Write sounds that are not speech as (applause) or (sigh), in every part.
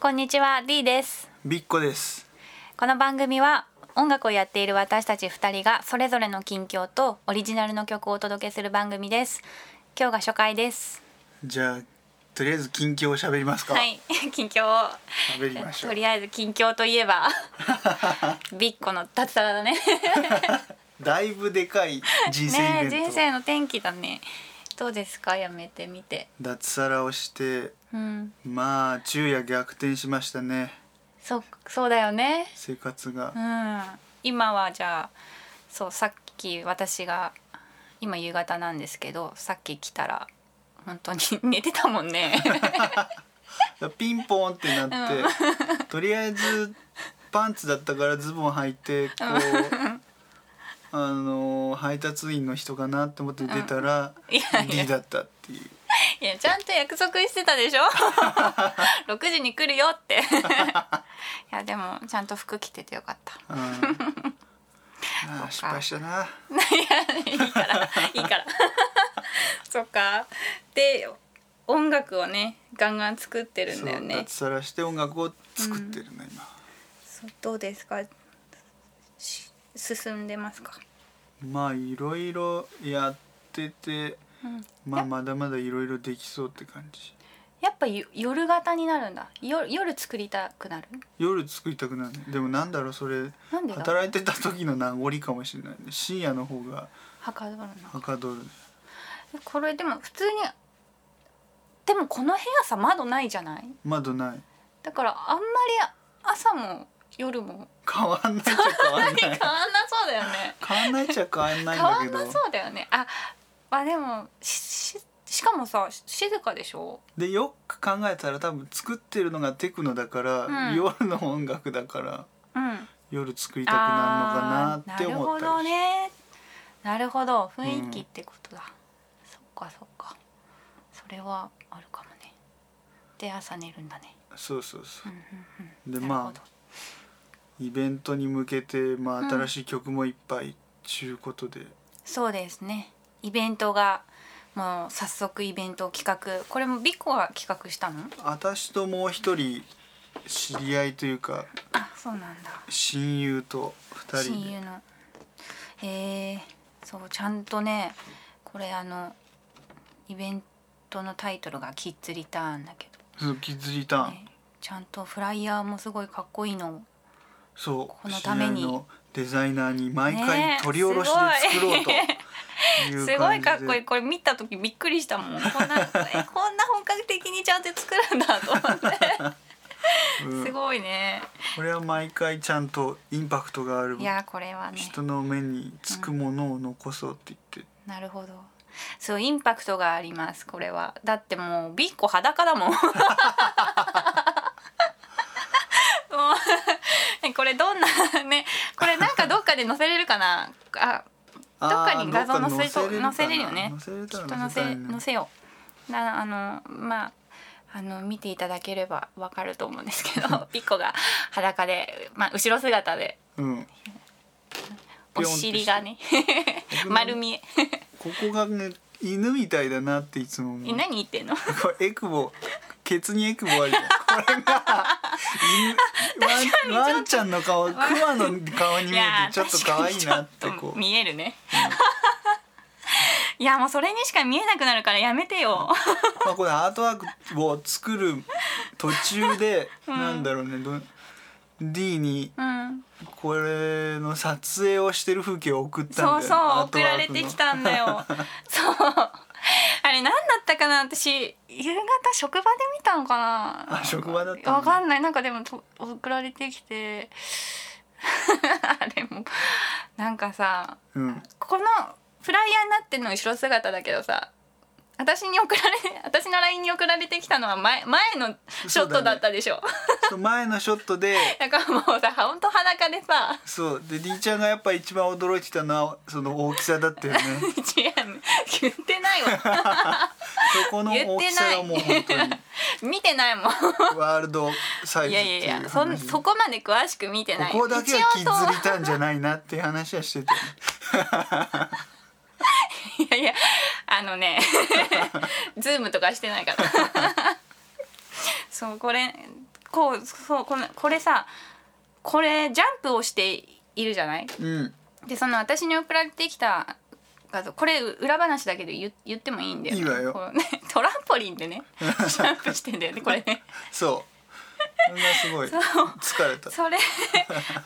こんにちは D です。ビッコです。この番組は音楽をやっている私たち2人がそれぞれの近況とオリジナルの曲をお届けする番組です。今日が初回です。じゃあとりあえず近況を喋りますか。はい近況を。喋りましょう。とりあえず近況といえば (laughs) ビッコの脱サラだね。(laughs) だいぶでかい人生イベント、人生の転機だねどうですか？やめてみて。脱サラをしてうん。まあ昼夜逆転しましたね。そうそうだよね。生活が。うん。今はじゃあそうさっき私が今夕方なんですけどさっき来たら本当に (laughs) 寝てたもんね。ピンポンってなって、とりあえずパンツだったからズボン履いてこうあの配達員の人かなって思って出たら、いやいや。D だったっていう。いやちゃんと約束してたでしょ？(laughs) 6時に来るよって。(laughs) いやでもちゃんと服着ててよかった。うん。ああ (laughs) 失敗したな。いいから。いいから。そっか。で音楽をねガンガン作ってるんだよね。脱サラして音楽を作ってるの、今。そうどうですか？し進んでますか？まあいろいろやってて、うん。まあまだまだいろいろできそうって感じ。やっぱよ夜型になるんだ。よ夜作りたくなる？夜作りたくなるね。でもなんだろうそれ働いてた時の名残かもしれないね。深夜の方がはかどるのはかどるこれでも普通にでもこの部屋さ窓ないじゃない？窓ない。だからあんまり朝も夜も。変わんないっちゃ変わんない。(laughs) 変わんなそうだよね。変わんないっちゃ変わんないん変わだけど。んなそうだよね。あまあでもしししかもさ静かでしょ？でよく考えたら多分作ってるのがテクノだから、うん。夜の音楽だからうん。夜作りたくなるのかなって思ったなるほどりね。なるほど。雰囲気ってことだ、そっかそっか。それはあるかもね。で朝寝るんだね。そうそうそう。うんうんうん。でまあイベントに向けて、まあ、うん新しい曲もいっぱいちゅうことで、そうですね。イベントがもう早速イベントを企画。これもビッコが企画したの？私ともう一人知り合いというかあそうなんだ。親友と二人で。親友の。へえそうちゃんとねこれあのイベントのタイトルが「キッズリターン」だけそうキッズリターど、ン、ね、ちゃんとフライヤーもすごいかっこいいのそうこのために。デザイナーに毎ね回取り下ろしで作ろうとすごい。かっこいい。これ見た時びっくりしたもん。こんなえ (laughs) こんな本格的にちゃんと作るんだと思って。うん。すごいね。これは毎回ちゃんとインパクトがある。いやこれはね。人の目につくものを残そうって言って、なるほど。そうインパクトがありますこれは。だってもうビッコ裸だもん (laughs) これどんな (laughs) ねこれなんかどっかで載せれるかな？あどっかに画像載せと載せれるよね。きっと載せ載せよう。なあのまああの見ていただければわかると思うんですけどピッコが裸で、まあ、後ろ姿で。うん。お尻がね (laughs) 丸見え。ここがね犬みたいだなっていつも思う。え何言ってんの？これエクボケツにエクボあるこれが犬 (laughs) ワンちゃんの顔 (laughs) クマの顔に見えてちょっと可愛いなってことう見えるね、(laughs) いやもうそれにしか見えなくなるからやめてよ。まあこれアートワークを作る途中で、なんだろうねど D にうんこれの撮影をしてる風景を送ったんだよそうそう送られてきたんだよ。そう。あれ何だったかな私夕方職場で見たのかな？あ職場だったわかんない。なんかでもと送られてきて。(laughs) あれもなんかさうん。このフライヤーになってるの後ろ姿だけどさ私に送られ (laughs) 私の LINE に送られてきたのは前前のショットだったでしょ、そう前のショットで。(laughs) だからもうさ本当裸でさ。そう。で D ちゃんがやっぱ一番驚いてたのはその大きさだったよね。(laughs) 違う言ってないわ。そこの大きさがもう本当に。見てないもん。ワールドサイいズいうやいやいやそそこまで詳しく見てない。ここだけはキ一応ッズリターンじゃないなっていう話はしてたよね (laughs) いやいやあのね (laughs) ズームとかしてないから。そうこれ構そうこのこれさこれジャンプをしているじゃない？うん。でその私に送られてきた画像これ裏話だけど言言ってもいいんだよ、ね、いいわよ。こうね、(laughs) トランポリンでねジャンプしてんだよねこれね。そう。それがすごい。疲れた。それ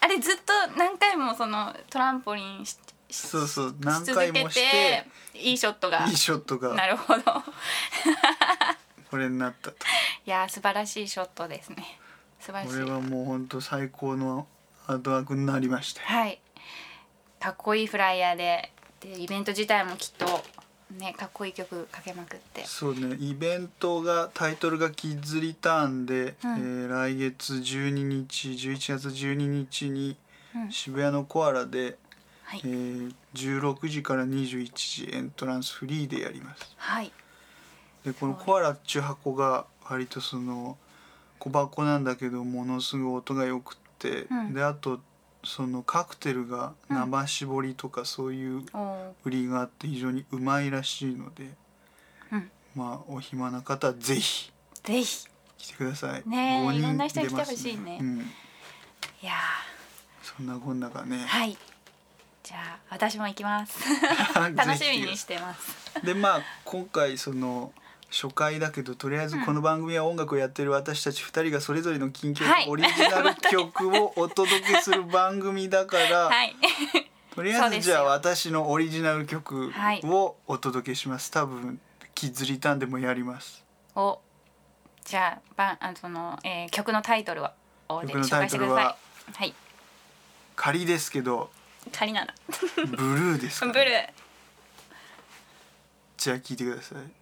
あれずっと何回もそのトランポリンししそうそうし何回もしていいショットが。いいショットながるほど。これになったと。いやー素晴らしいショットですね。素晴らしい。これはもう本当最高のアートワークになりましたはい。かっこいいフライヤーででイベント自体もきっとねかっこいい曲かけまくって。そうねイベントがタイトルが「キッズリターンで」うん。えー来月12日11月12日にうん。渋谷のコアラで、はい。えー16時から21時エントランスフリーでやります。はい。でこのコアラっちゅう箱が割とその小箱なんだけどものすごい音がよくって、うん。であとそのカクテルがうん。生搾りとかそういう売りがあって非常にうまいらしいので、うん。まあお暇な方はぜひぜひ。来てください。ねえ5いろんな人来てほしいね。うん、いやそんなこんながね。ー。はいじゃあ私も行きます。(laughs) 楽しみにしてます。でまあ今回その初回だけどとりあえずこの番組は音楽をやってる私たち2人がそれぞれの近況、はい。オリジナル曲をお届けする番組だから、(laughs) はい。とりあえずじゃあ私のオリジナル曲はいをお届けします。多分キッズリターンでもやります。お。じゃあばあその、えー曲のタイトルはを曲のタイトルは紹介してください。はい。仮ですけど仮なら。ブルーですか、ブルー。じゃあ聴いてください